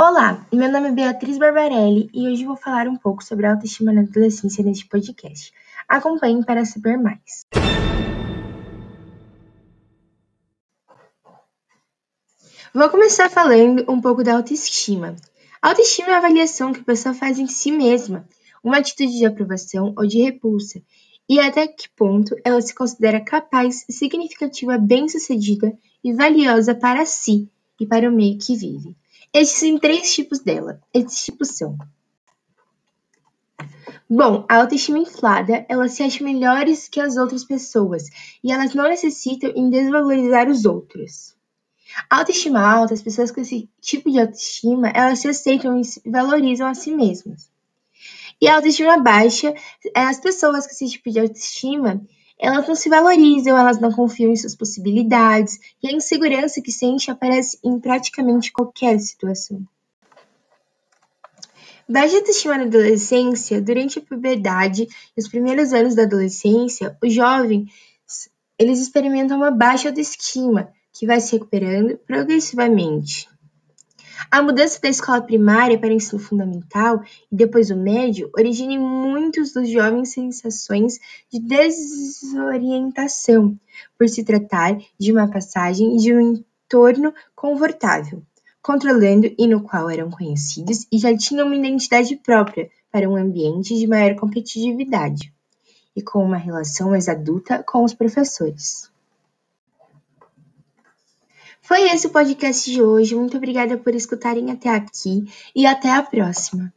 Olá, meu nome é Beatriz Barbarelli e hoje vou falar um pouco sobre a autoestima na adolescência neste podcast. Acompanhe para saber mais. Vou começar falando um pouco da autoestima. A autoestima é a avaliação que a pessoa faz em si mesma, uma atitude de aprovação ou de repulsa, e até que ponto ela se considera capaz, significativa, bem-sucedida e valiosa para si e para o meio que vive. Existem três tipos dela. Esses tipos são Bom, a autoestima inflada, elas se acham melhores que as outras pessoas e elas não necessitam em desvalorizar os outros. A autoestima alta, as pessoas com esse tipo de autoestima, elas se aceitam e se valorizam a si mesmas. E a autoestima baixa, é as pessoas com esse tipo de autoestima, elas não se valorizam, elas não confiam em suas possibilidades, e a insegurança que sente aparece em praticamente qualquer situação. Baixa autoestima na adolescência, durante a puberdade e os primeiros anos da adolescência, os jovens eles experimentam uma baixa autoestima, que vai se recuperando progressivamente. A mudança da escola primária para o ensino fundamental e depois o médio origina em muitos dos jovens sensações de desorientação, por se tratar de uma passagem de um entorno confortável, controlando e no qual eram conhecidos e já tinham uma identidade própria para um ambiente de maior competitividade e com uma relação mais adulta com os professores. Esse o podcast de hoje. Muito obrigada por escutarem até aqui e até a próxima.